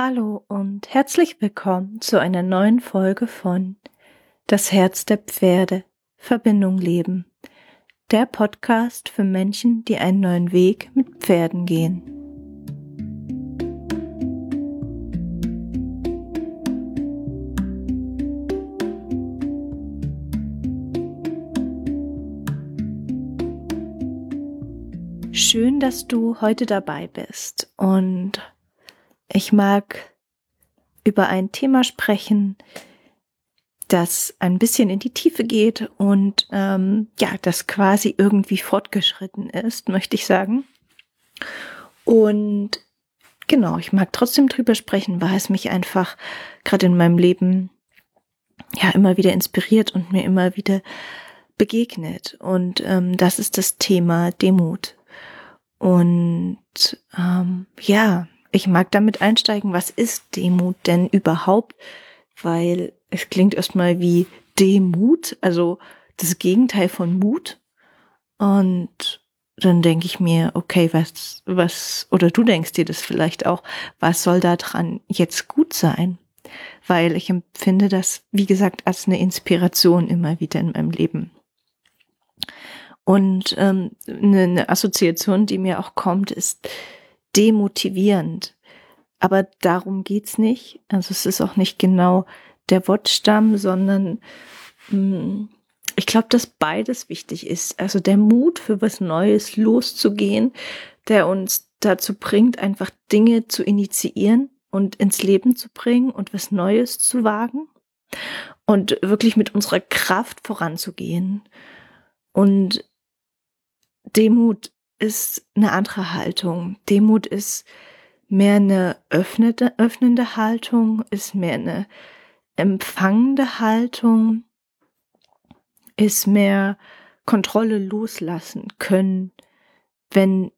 Hallo und herzlich willkommen zu einer neuen Folge von Das Herz der Pferde Verbindung leben. Der Podcast für Menschen, die einen neuen Weg mit Pferden gehen. Schön, dass du heute dabei bist und ich mag über ein Thema sprechen, das ein bisschen in die Tiefe geht und ähm, ja, das quasi irgendwie fortgeschritten ist, möchte ich sagen. Und genau, ich mag trotzdem drüber sprechen, weil es mich einfach gerade in meinem Leben ja immer wieder inspiriert und mir immer wieder begegnet. Und ähm, das ist das Thema Demut. Und ähm, ja, ich mag damit einsteigen, was ist Demut denn überhaupt? Weil es klingt erstmal wie Demut, also das Gegenteil von Mut. Und dann denke ich mir, okay, was, was, oder du denkst dir das vielleicht auch, was soll da dran jetzt gut sein? Weil ich empfinde das, wie gesagt, als eine Inspiration immer wieder in meinem Leben. Und ähm, eine, eine Assoziation, die mir auch kommt, ist demotivierend. Aber darum geht's nicht. Also es ist auch nicht genau der Wortstamm, sondern mh, hm, ich glaube, dass beides wichtig ist. Also der Mut für was Neues loszugehen, der uns dazu bringt, einfach Dinge zu initiieren und ins Leben zu bringen und was Neues zu wagen und wirklich mit unserer Kraft voranzugehen. Und Demut ist eine andere Haltung. Demut ist mehr eine öffnende, öffnende Haltung, ist mehr eine empfangende Haltung, ist mehr Kontrolle loslassen können, wenn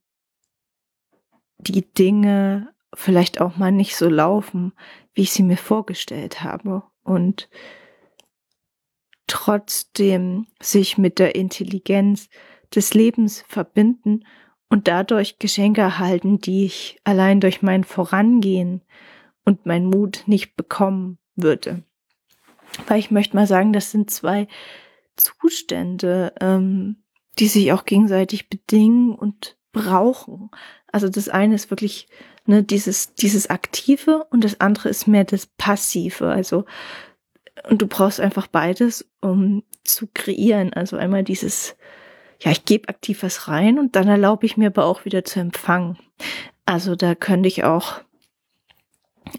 die Dinge vielleicht auch mal nicht so laufen, wie ich sie mir vorgestellt habe und trotzdem sich mit der Intelligenz des Lebens verbinden und dadurch Geschenke erhalten, die ich allein durch mein Vorangehen und mein Mut nicht bekommen würde. Weil ich möchte mal sagen, das sind zwei Zustände, ähm, die sich auch gegenseitig bedingen und brauchen. Also das eine ist wirklich ne, dieses, dieses Aktive und das andere ist mehr das Passive. Also, und du brauchst einfach beides, um zu kreieren. Also einmal dieses ja, ich gebe aktiv was rein und dann erlaube ich mir aber auch wieder zu empfangen. Also da könnte ich auch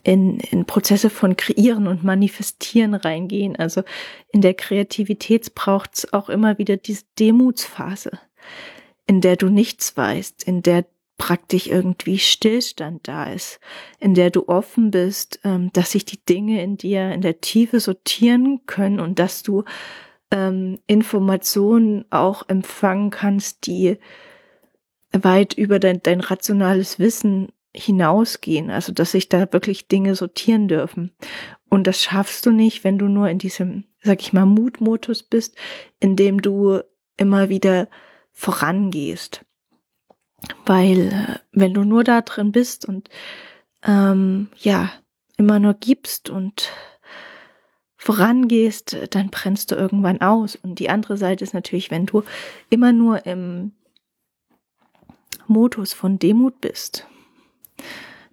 in, in Prozesse von Kreieren und Manifestieren reingehen. Also in der Kreativität braucht es auch immer wieder diese Demutsphase, in der du nichts weißt, in der praktisch irgendwie Stillstand da ist, in der du offen bist, ähm, dass sich die Dinge in dir in der Tiefe sortieren können und dass du ähm, Informationen auch empfangen kannst, die weit über dein, dein rationales Wissen hinausgehen, also dass sich da wirklich Dinge sortieren dürfen. Und das schaffst du nicht, wenn du nur in diesem, sag ich mal, Mutmodus bist, in dem du immer wieder vorangehst. Weil äh, wenn du nur da drin bist und ähm, ja, immer nur gibst und vorangehst, dann brennst du irgendwann aus. Und die andere Seite ist natürlich, wenn du immer nur im Modus von Demut bist,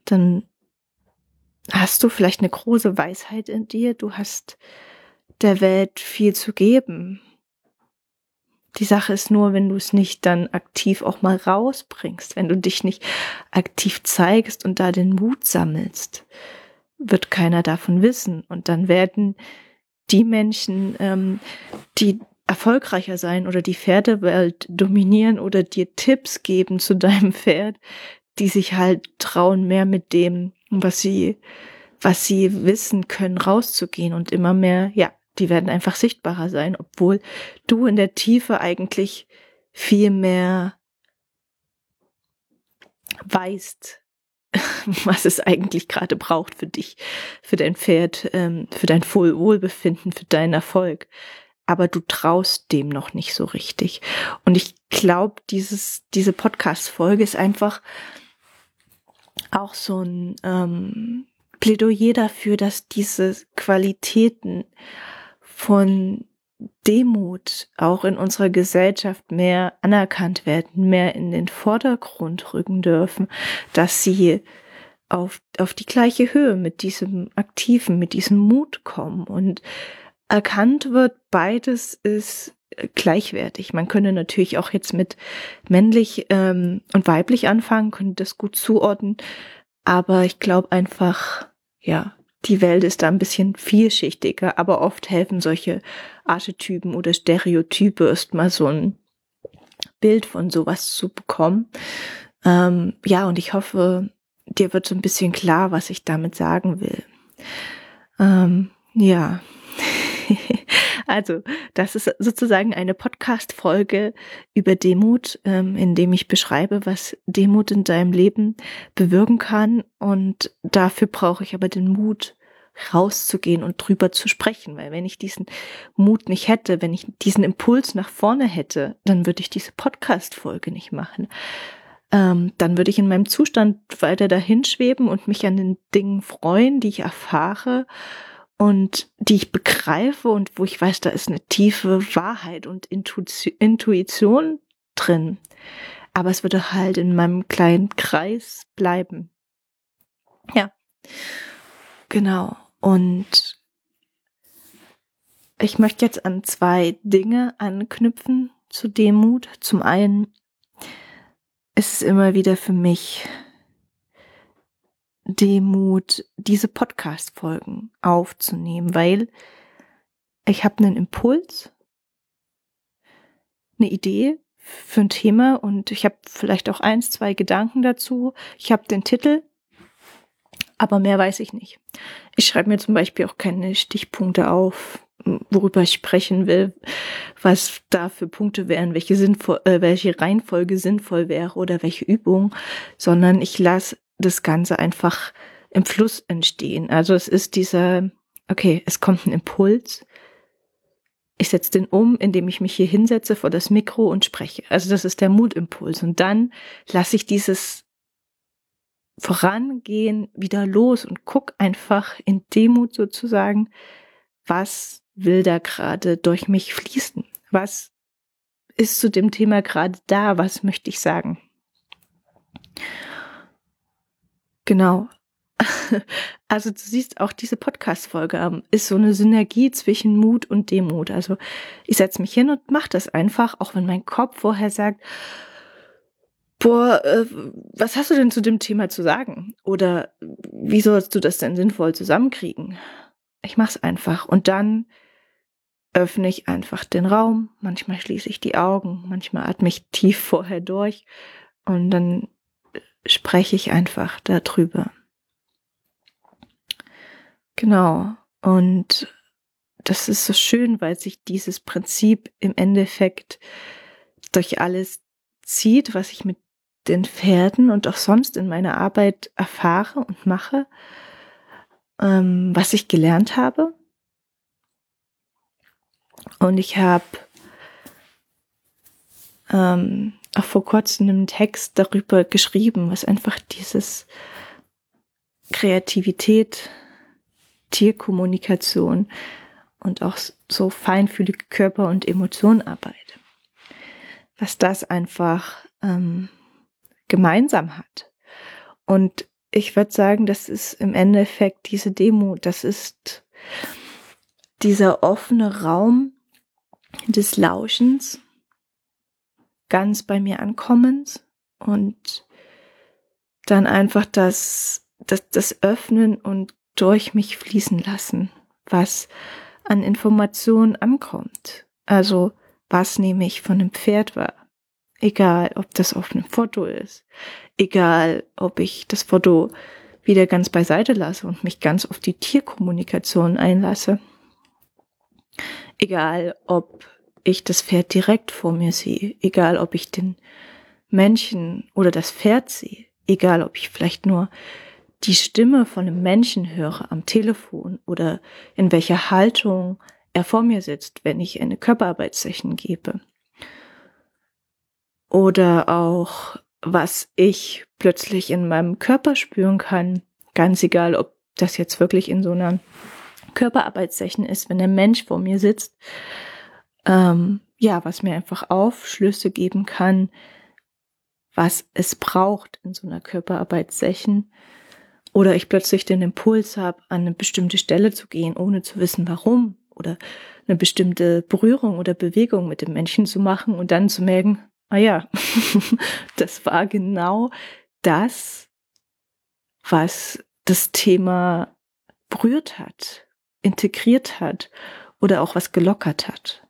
dann hast du vielleicht eine große Weisheit in dir, du hast der Welt viel zu geben. Die Sache ist nur, wenn du es nicht dann aktiv auch mal rausbringst, wenn du dich nicht aktiv zeigst und da den Mut sammelst, wird keiner davon wissen. Und dann werden die Menschen, ähm, die erfolgreicher sein oder die Pferdewelt dominieren oder dir Tipps geben zu deinem Pferd, die sich halt trauen, mehr mit dem, was sie, was sie wissen können, rauszugehen und immer mehr, ja, die werden einfach sichtbarer sein, obwohl du in der Tiefe eigentlich viel mehr weißt, was es eigentlich gerade braucht für dich, für dein Pferd, ähm, für dein Wohlbefinden, für deinen Erfolg. Aber du traust dem noch nicht so richtig. Und ich glaube, dieses, diese Podcast-Folge ist einfach auch so ein ähm, Plädoyer dafür, dass diese Qualitäten von Demut auch in unserer Gesellschaft mehr anerkannt werden, mehr in den Vordergrund rücken dürfen, dass sie auf, auf die gleiche Höhe mit diesem Aktiven, mit diesem Mut kommen und erkannt wird, beides ist gleichwertig. Man könnte natürlich auch jetzt mit männlich ähm, und weiblich anfangen, könnte das gut zuordnen, aber ich glaube einfach, ja, die Welt ist da ein bisschen vielschichtiger, aber oft helfen solche Archetypen oder Stereotype erstmal so ein Bild von sowas zu bekommen. Ähm, ja, und ich hoffe, dir wird so ein bisschen klar, was ich damit sagen will. Ähm, ja. also, das ist sozusagen eine Podcast-Folge über Demut, ähm, in dem ich beschreibe, was Demut in deinem Leben bewirken kann. Und dafür brauche ich aber den Mut, rauszugehen und drüber zu sprechen, weil wenn ich diesen Mut nicht hätte, wenn ich diesen Impuls nach vorne hätte, dann würde ich diese Podcast-Folge nicht machen. Ähm, dann würde ich in meinem Zustand weiter dahin schweben und mich an den Dingen freuen, die ich erfahre und die ich begreife und wo ich weiß, da ist eine tiefe Wahrheit und Intuition drin. Aber es würde halt in meinem kleinen Kreis bleiben. Ja, genau. Und ich möchte jetzt an zwei Dinge anknüpfen zu Demut. Zum einen ist es immer wieder für mich Demut, diese Podcast-Folgen aufzunehmen, weil ich habe einen Impuls, eine Idee für ein Thema und ich habe vielleicht auch eins, zwei Gedanken dazu. Ich habe den Titel, aber mehr weiß ich nicht. Ich schreibe mir zum Beispiel auch keine Stichpunkte auf, worüber ich sprechen will, was da für Punkte wären, welche sinnvoll, äh, welche Reihenfolge sinnvoll wäre oder welche Übung, sondern ich lasse das Ganze einfach im Fluss entstehen. Also es ist dieser, okay, es kommt ein Impuls. Ich setze den um, indem ich mich hier hinsetze vor das Mikro und spreche. Also das ist der Mutimpuls. Und dann lasse ich dieses Vorangehen wieder los und guck einfach in Demut sozusagen, was will da gerade durch mich fließen? Was ist zu dem Thema gerade da? Was möchte ich sagen? Genau. Also du siehst auch diese Podcast-Folge ähm, ist so eine Synergie zwischen Mut und Demut. Also ich setze mich hin und mache das einfach, auch wenn mein Kopf vorher sagt, boah, äh, was hast du denn zu dem Thema zu sagen? Oder wie sollst du das denn sinnvoll zusammenkriegen? Ich mache es einfach und dann öffne ich einfach den Raum. Manchmal schließe ich die Augen, manchmal atme ich tief vorher durch und dann spreche ich einfach darüber. Genau. Und das ist so schön, weil sich dieses Prinzip im Endeffekt durch alles zieht, was ich mit den Pferden und auch sonst in meiner Arbeit erfahre und mache, ähm, was ich gelernt habe. Und ich habe ähm, auch vor kurzem einen Text darüber geschrieben, was einfach dieses Kreativität, Tierkommunikation und auch so feinfühlige Körper- und Emotionarbeit, was das einfach ähm, gemeinsam hat. Und ich würde sagen, das ist im Endeffekt diese Demo, das ist dieser offene Raum des Lauschens, ganz bei mir ankommens und dann einfach das, das, das Öffnen und durch mich fließen lassen, was an Informationen ankommt. Also was nehme ich von einem Pferd wahr? Egal, ob das auf einem Foto ist. Egal, ob ich das Foto wieder ganz beiseite lasse und mich ganz auf die Tierkommunikation einlasse. Egal, ob ich das Pferd direkt vor mir sehe, egal ob ich den Menschen oder das Pferd sehe, egal ob ich vielleicht nur die Stimme von einem Menschen höre am Telefon oder in welcher Haltung er vor mir sitzt, wenn ich eine Körperarbeitssession gebe. Oder auch, was ich plötzlich in meinem Körper spüren kann, ganz egal, ob das jetzt wirklich in so einer Körperarbeitssession ist, wenn der Mensch vor mir sitzt, ähm, ja, was mir einfach Aufschlüsse geben kann, was es braucht in so einer Körperarbeitssession. Oder ich plötzlich den Impuls habe, an eine bestimmte Stelle zu gehen, ohne zu wissen, warum. Oder eine bestimmte Berührung oder Bewegung mit dem Menschen zu machen und dann zu merken, ah ja, das war genau das, was das Thema berührt hat, integriert hat oder auch was gelockert hat.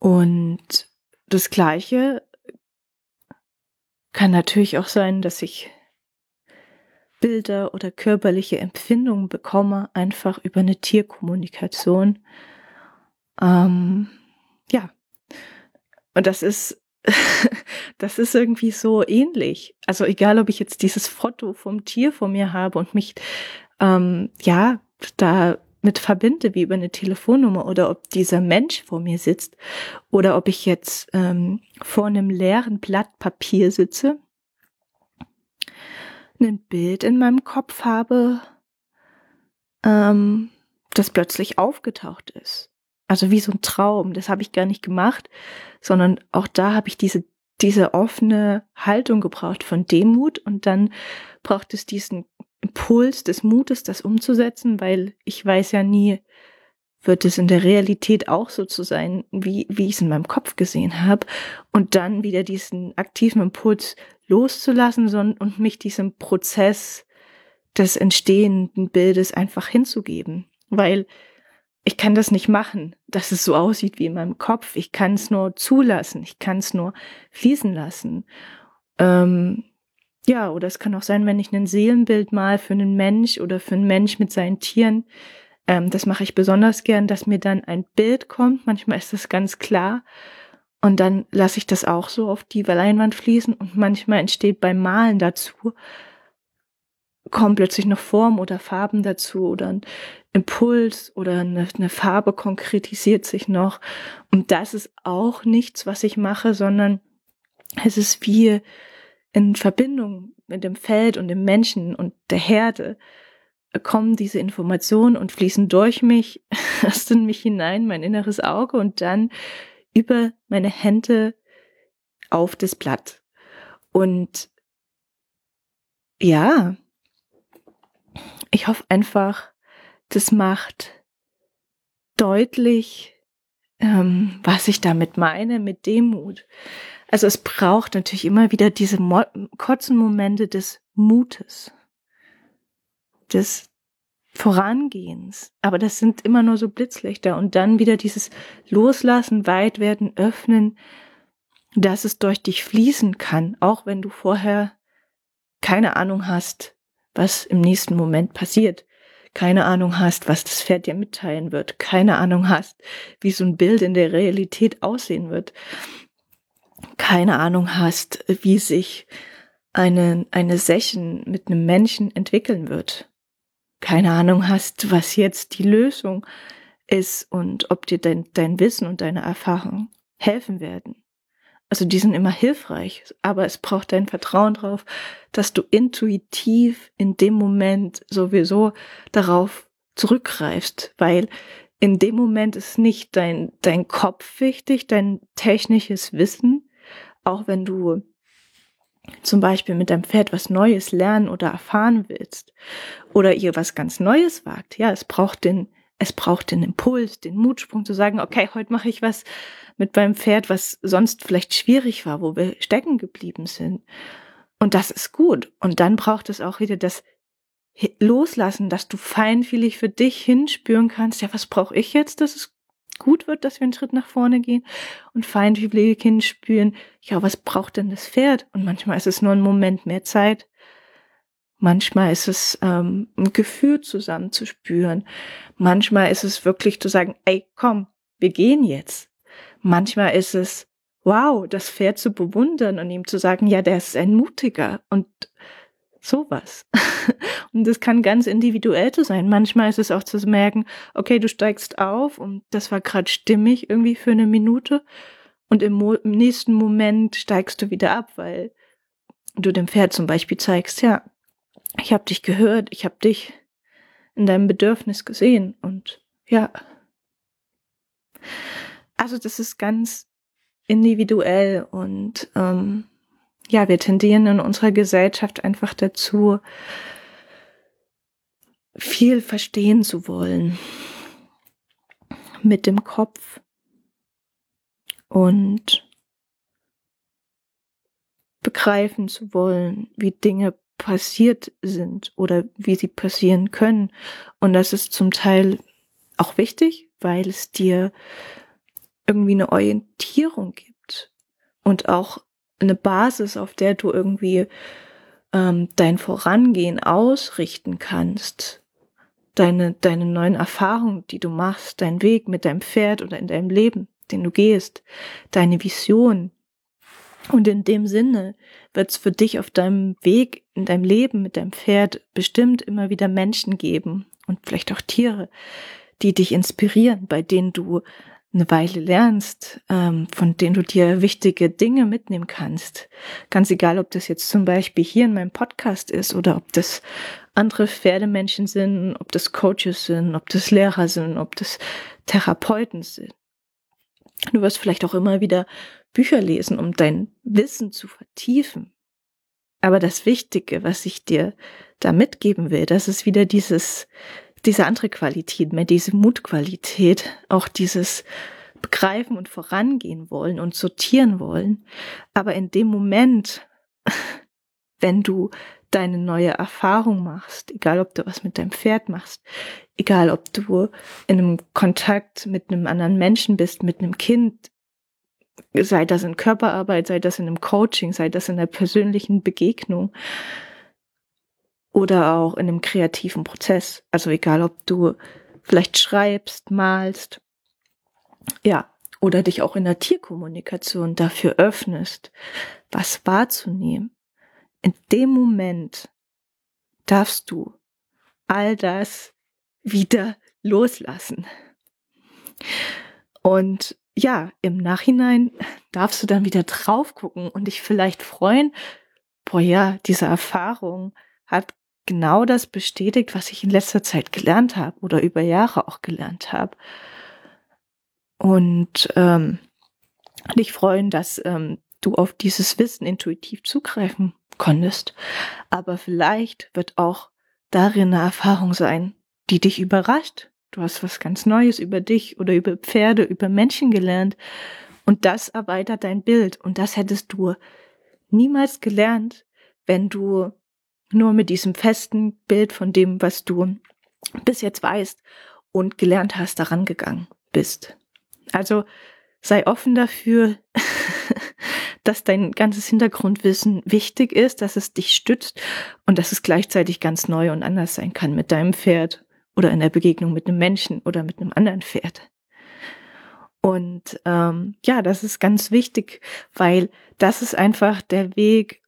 Und das Gleiche kann natürlich auch sein, dass ich Bilder oder körperliche Empfindungen bekomme, einfach über eine Tierkommunikation. Ähm, ja. Und das ist, das ist irgendwie so ähnlich. Also egal, ob ich jetzt dieses Foto vom Tier vor mir habe und mich, ähm, ja, da mit verbinde, wie über eine Telefonnummer, oder ob dieser Mensch vor mir sitzt, oder ob ich jetzt ähm, vor einem leeren Blatt Papier sitze, ein Bild in meinem Kopf habe, ähm, das plötzlich aufgetaucht ist. Also wie so ein Traum. Das habe ich gar nicht gemacht, sondern auch da habe ich diese diese offene Haltung gebraucht von Demut und dann braucht es diesen Impuls des Mutes, das umzusetzen, weil ich weiß ja nie, wird es in der Realität auch so zu sein, wie, wie ich es in meinem Kopf gesehen habe. Und dann wieder diesen aktiven Impuls loszulassen und mich diesem Prozess des entstehenden Bildes einfach hinzugeben. Weil ich kann das nicht machen, dass es so aussieht wie in meinem Kopf. Ich kann es nur zulassen, ich kann es nur fließen lassen. Ähm, ja, oder es kann auch sein, wenn ich ein Seelenbild mal für einen Mensch oder für einen Mensch mit seinen Tieren, ähm, das mache ich besonders gern, dass mir dann ein Bild kommt. Manchmal ist das ganz klar. Und dann lasse ich das auch so auf die Leinwand fließen und manchmal entsteht beim Malen dazu, kommen plötzlich noch Form oder Farben dazu oder ein Impuls oder eine, eine, Farbe konkretisiert sich noch. Und das ist auch nichts, was ich mache, sondern es ist wie in Verbindung mit dem Feld und dem Menschen und der Herde kommen diese Informationen und fließen durch mich, erst in mich hinein, mein inneres Auge und dann über meine Hände auf das Blatt. Und ja, ich hoffe einfach, das macht deutlich, ähm, was ich damit meine mit Demut. Also es braucht natürlich immer wieder diese Mo kurzen Momente des Mutes, des Vorangehens. Aber das sind immer nur so Blitzlichter und dann wieder dieses Loslassen, weit werden, öffnen, dass es durch dich fließen kann, auch wenn du vorher keine Ahnung hast, was im nächsten Moment passiert. Keine Ahnung hast, was das Pferd dir mitteilen wird. Keine Ahnung hast, wie so ein Bild in der Realität aussehen wird keine Ahnung hast, wie sich eine, eine Session mit einem Menschen entwickeln wird. Keine Ahnung hast, was jetzt die Lösung ist und ob dir dein, dein Wissen und deine Erfahrung helfen werden. Also die sind immer hilfreich, aber es braucht dein Vertrauen drauf, dass du intuitiv in dem Moment sowieso darauf zurückgreifst, weil in dem Moment ist nicht dein, dein Kopf wichtig, dein technisches Wissen, auch wenn du zum Beispiel mit deinem Pferd was Neues lernen oder erfahren willst oder ihr was ganz Neues wagt, ja, es braucht den, es braucht den Impuls, den Mutsprung zu sagen, okay, heute mache ich was mit meinem Pferd, was sonst vielleicht schwierig war, wo wir stecken geblieben sind. Und das ist gut. Und dann braucht es auch wieder das Loslassen, dass du feinfühlig für dich hinspüren kannst, ja, was brauche ich jetzt, dass es gut wird, dass wir einen Schritt nach vorne gehen und feinfühlig hinspüren, ja, was braucht denn das Pferd? Und manchmal ist es nur ein Moment mehr Zeit. Manchmal ist es ähm, ein Gefühl zusammen zu spüren. Manchmal ist es wirklich zu sagen, ey, komm, wir gehen jetzt. Manchmal ist es, wow, das Pferd zu bewundern und ihm zu sagen, ja, der ist ein Mutiger und sowas. Und das kann ganz individuell zu sein. Manchmal ist es auch zu merken, okay, du steigst auf und das war gerade stimmig irgendwie für eine Minute und im, Mo im nächsten Moment steigst du wieder ab, weil du dem Pferd zum Beispiel zeigst, ja, ich habe dich gehört, ich habe dich in deinem Bedürfnis gesehen und ja. Also das ist ganz individuell und ähm, ja, wir tendieren in unserer Gesellschaft einfach dazu, viel verstehen zu wollen mit dem Kopf und begreifen zu wollen, wie Dinge passiert sind oder wie sie passieren können. Und das ist zum Teil auch wichtig, weil es dir irgendwie eine Orientierung gibt und auch eine Basis, auf der du irgendwie ähm, dein Vorangehen ausrichten kannst. Deine, deine neuen Erfahrungen, die du machst, dein Weg mit deinem Pferd oder in deinem Leben, den du gehst, deine Vision, und in dem Sinne wird es für dich auf deinem Weg, in deinem Leben mit deinem Pferd bestimmt immer wieder Menschen geben und vielleicht auch Tiere, die dich inspirieren, bei denen du eine Weile lernst, ähm, von denen du dir wichtige Dinge mitnehmen kannst. Ganz egal, ob das jetzt zum Beispiel hier in meinem Podcast ist oder ob das andere Pferdemenschen sind, ob das Coaches sind, ob das Lehrer sind, ob das Therapeuten sind. Du wirst vielleicht auch immer wieder Bücher lesen, um dein Wissen zu vertiefen. Aber das Wichtige, was ich dir da mitgeben will, das ist wieder dieses, diese andere Qualität, mehr diese Mutqualität, auch dieses begreifen und vorangehen wollen und sortieren wollen. Aber in dem Moment, wenn du deine neue Erfahrung machst, egal ob du was mit deinem Pferd machst, egal ob du in einem Kontakt mit einem anderen Menschen bist, mit einem Kind, sei das in Körperarbeit, sei das in einem Coaching, sei das in einer persönlichen Begegnung oder auch in einem kreativen Prozess. Also egal, ob du vielleicht schreibst, malst, ja, oder dich auch in der Tierkommunikation dafür öffnest, was wahrzunehmen. In dem Moment darfst du all das wieder loslassen. Und ja, im Nachhinein darfst du dann wieder drauf gucken und dich vielleicht freuen, boah ja, diese Erfahrung hat genau das bestätigt, was ich in letzter Zeit gelernt habe oder über Jahre auch gelernt habe. Und ähm, dich freuen, dass ähm, du auf dieses Wissen intuitiv zugreifen konntest. Aber vielleicht wird auch darin eine Erfahrung sein, die dich überrascht Du hast was ganz Neues über dich oder über Pferde, über Menschen gelernt. Und das erweitert dein Bild. Und das hättest du niemals gelernt, wenn du nur mit diesem festen Bild von dem, was du bis jetzt weißt und gelernt hast, daran gegangen bist. Also sei offen dafür, dass dein ganzes Hintergrundwissen wichtig ist, dass es dich stützt und dass es gleichzeitig ganz neu und anders sein kann mit deinem Pferd oder in der Begegnung mit einem Menschen oder mit einem anderen Pferd. Und ähm, ja, das ist ganz wichtig, weil das ist einfach der Weg,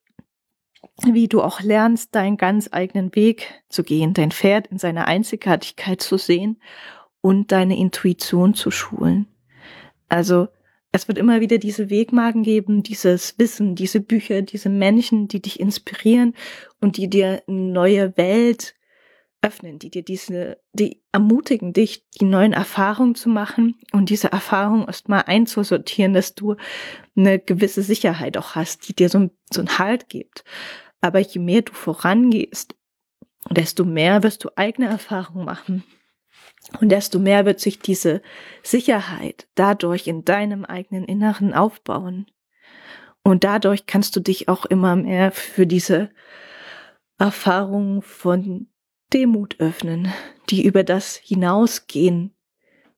wie du auch lernst, deinen ganz eigenen Weg zu gehen, dein Pferd in seiner Einzigartigkeit zu sehen und deine Intuition zu schulen. Also es wird immer wieder diese Wegmagen geben, dieses Wissen, diese Bücher, diese Menschen, die dich inspirieren und die dir eine neue Welt öffnen, die dir diese, die ermutigen dich, die neuen Erfahrungen zu machen und diese Erfahrungen erstmal einzusortieren, dass du eine gewisse Sicherheit auch hast, die dir so, so einen Halt gibt. Aber je mehr du vorangehst, desto mehr wirst du eigene Erfahrungen machen. Und desto mehr wird sich diese Sicherheit dadurch in deinem eigenen Inneren aufbauen. Und dadurch kannst du dich auch immer mehr für diese Erfahrung von Demut öffnen, die über das hinausgehen,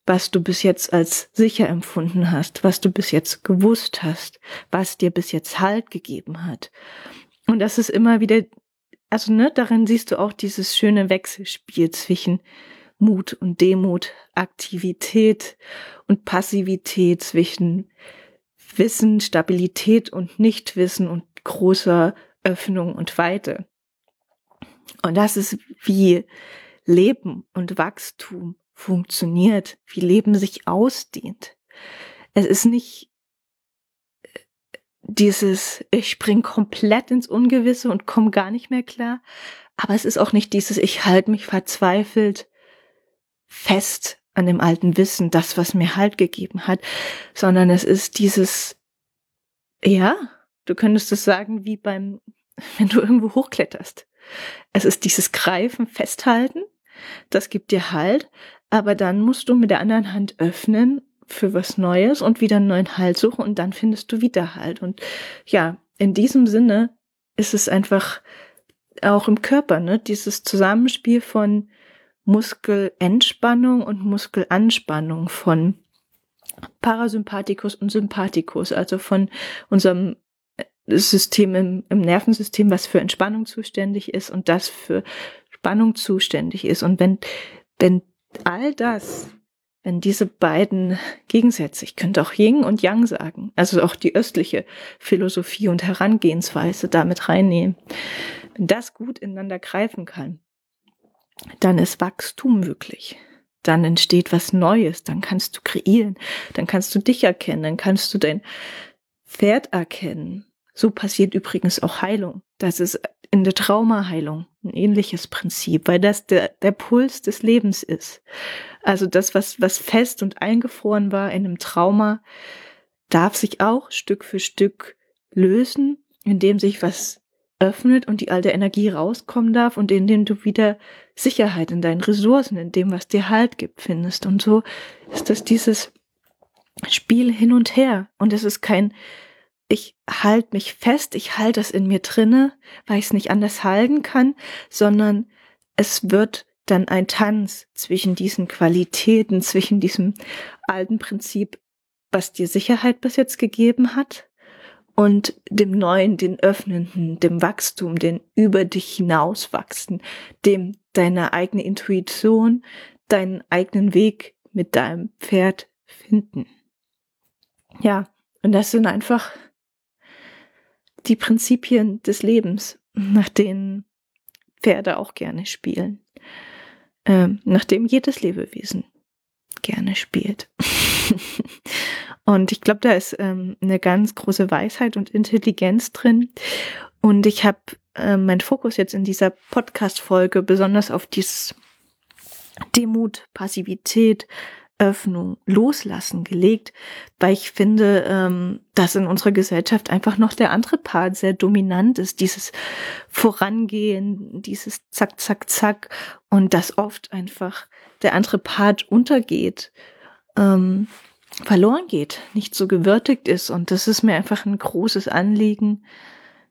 was du bis jetzt als sicher empfunden hast, was du bis jetzt gewusst hast, was dir bis jetzt Halt gegeben hat. Und das ist immer wieder, also ne, darin siehst du auch dieses schöne Wechselspiel zwischen Mut und Demut, Aktivität und Passivität, zwischen Wissen, Stabilität und Nichtwissen und großer Öffnung und Weite. Und das ist, wie Leben und Wachstum funktioniert, wie Leben sich ausdehnt. Es ist nicht, dieses, ich spring komplett ins Ungewisse und komme gar nicht mehr klar. Aber es ist auch nicht dieses, ich halte mich verzweifelt fest an dem alten Wissen, das, was mir Halt gegeben hat, sondern es ist dieses, ja, du könntest es sagen, wie beim, wenn du irgendwo hochkletterst. Es ist dieses Greifen, Festhalten, das gibt dir Halt, aber dann musst du mit der anderen Hand öffnen für was Neues und wieder einen neuen Halt suchen und dann findest du wieder Halt. Und ja, in diesem Sinne ist es einfach auch im Körper, ne, dieses Zusammenspiel von Muskelentspannung und Muskelanspannung von Parasympathikus und Sympathikus, also von unserem System im, im Nervensystem, was für Entspannung zuständig ist und das für Spannung zuständig ist. Und wenn, wenn all das, wenn diese beiden Gegensätze, ich könnte auch Yin und Yang sagen, also auch die östliche Philosophie und Herangehensweise damit reinnehmen, wenn das gut ineinander greifen kann, dann ist Wachstum möglich. Dann entsteht was Neues, dann kannst du kreieren, dann kannst du dich erkennen, dann kannst du dein Pferd erkennen. So passiert übrigens auch Heilung. Das ist in der Traumaheilung ein ähnliches Prinzip, weil das der, der Puls des Lebens ist. Also das, was, was fest und eingefroren war in einem Trauma, darf sich auch Stück für Stück lösen, indem sich was öffnet und die alte Energie rauskommen darf und indem du wieder Sicherheit in deinen Ressourcen, in dem, was dir Halt gibt, findest. Und so ist das dieses Spiel hin und her. Und es ist kein, ich halte mich fest, ich halte das in mir drinne, weil ich es nicht anders halten kann, sondern es wird dann ein Tanz zwischen diesen Qualitäten, zwischen diesem alten Prinzip, was dir Sicherheit bis jetzt gegeben hat, und dem Neuen, den Öffnenden, dem Wachstum, den über dich hinauswachsen, dem deine eigene Intuition, deinen eigenen Weg mit deinem Pferd finden. Ja, und das sind einfach die Prinzipien des Lebens, nach denen Pferde auch gerne spielen, ähm, nach dem jedes Lebewesen gerne spielt. Und ich glaube, da ist ähm, eine ganz große Weisheit und Intelligenz drin. Und ich habe äh, meinen Fokus jetzt in dieser Podcast-Folge besonders auf dieses Demut, Passivität, Öffnung, Loslassen gelegt, weil ich finde, ähm, dass in unserer Gesellschaft einfach noch der andere Part sehr dominant ist, dieses Vorangehen, dieses Zack, Zack, Zack und dass oft einfach der andere Part untergeht. Ähm, verloren geht, nicht so gewürdigt ist. Und das ist mir einfach ein großes Anliegen,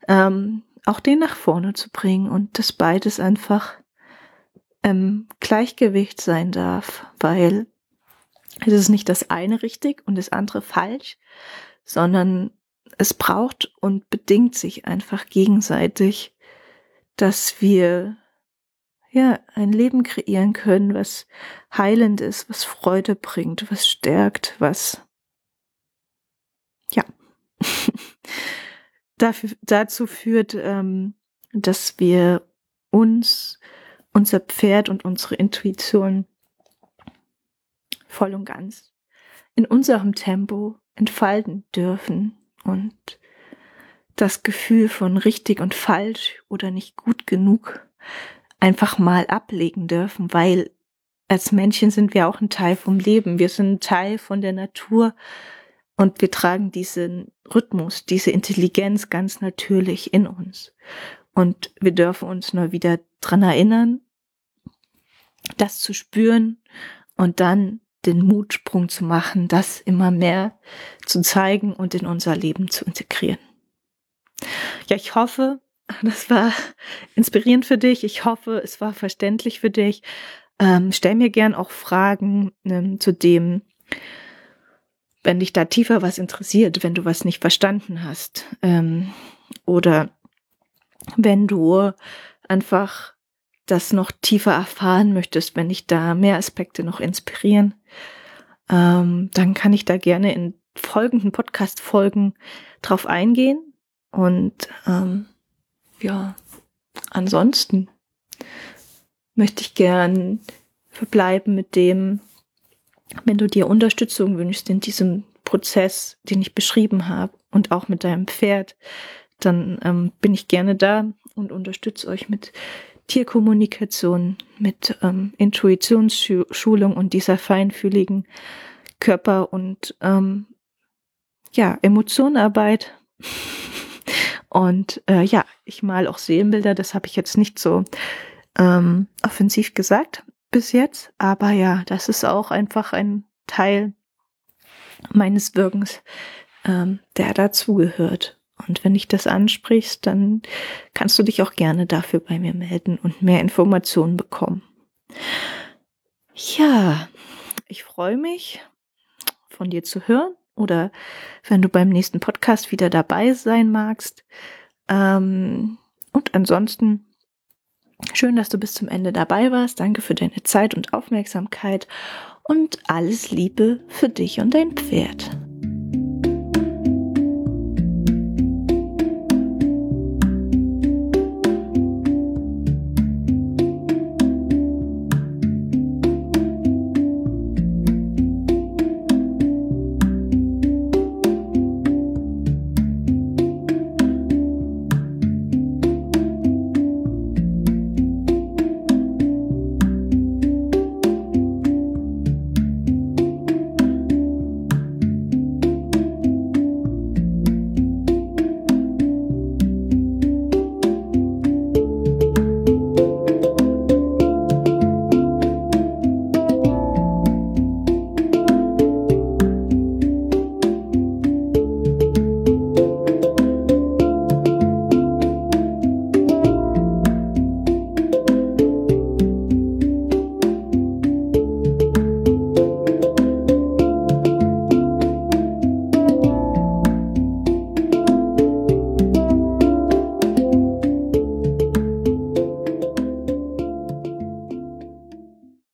ähm, auch den nach vorne zu bringen und dass beides einfach ähm, Gleichgewicht sein darf, weil es ist nicht das eine richtig und das andere falsch, sondern es braucht und bedingt sich einfach gegenseitig, dass wir ja, ein Leben kreieren können, was heilend ist, was Freude bringt, was stärkt, was, ja, dafür, dazu führt, ähm, dass wir uns, unser Pferd und unsere Intuition voll und ganz in unserem Tempo entfalten dürfen und das Gefühl von richtig und falsch oder nicht gut genug einfach mal ablegen dürfen, weil als Menschen sind wir auch ein Teil vom Leben. Wir sind ein Teil von der Natur und wir tragen diesen Rhythmus, diese Intelligenz ganz natürlich in uns. Und wir dürfen uns nur wieder dran erinnern, das zu spüren und dann den Mutsprung zu machen, das immer mehr zu zeigen und in unser Leben zu integrieren. Ja, ich hoffe, das war inspirierend für dich. Ich hoffe, es war verständlich für dich. Ähm, stell mir gern auch Fragen ähm, zu dem, wenn dich da tiefer was interessiert, wenn du was nicht verstanden hast. Ähm, oder wenn du einfach das noch tiefer erfahren möchtest, wenn dich da mehr Aspekte noch inspirieren, ähm, dann kann ich da gerne in folgenden Podcast-Folgen drauf eingehen. Und ähm, ja, ansonsten möchte ich gern verbleiben mit dem, wenn du dir Unterstützung wünschst in diesem Prozess, den ich beschrieben habe und auch mit deinem Pferd, dann ähm, bin ich gerne da und unterstütze euch mit Tierkommunikation, mit ähm, Intuitionsschulung und dieser feinfühligen Körper- und ähm, ja, Emotionenarbeit. Und äh, ja, ich mal auch Seelenbilder, das habe ich jetzt nicht so ähm, offensiv gesagt bis jetzt, aber ja, das ist auch einfach ein Teil meines Wirkens, ähm, der dazugehört. Und wenn dich das ansprichst, dann kannst du dich auch gerne dafür bei mir melden und mehr Informationen bekommen. Ja, ich freue mich, von dir zu hören oder wenn du beim nächsten Podcast wieder dabei sein magst. Ähm, und ansonsten schön, dass du bis zum Ende dabei warst. Danke für deine Zeit und Aufmerksamkeit und alles Liebe für dich und dein Pferd.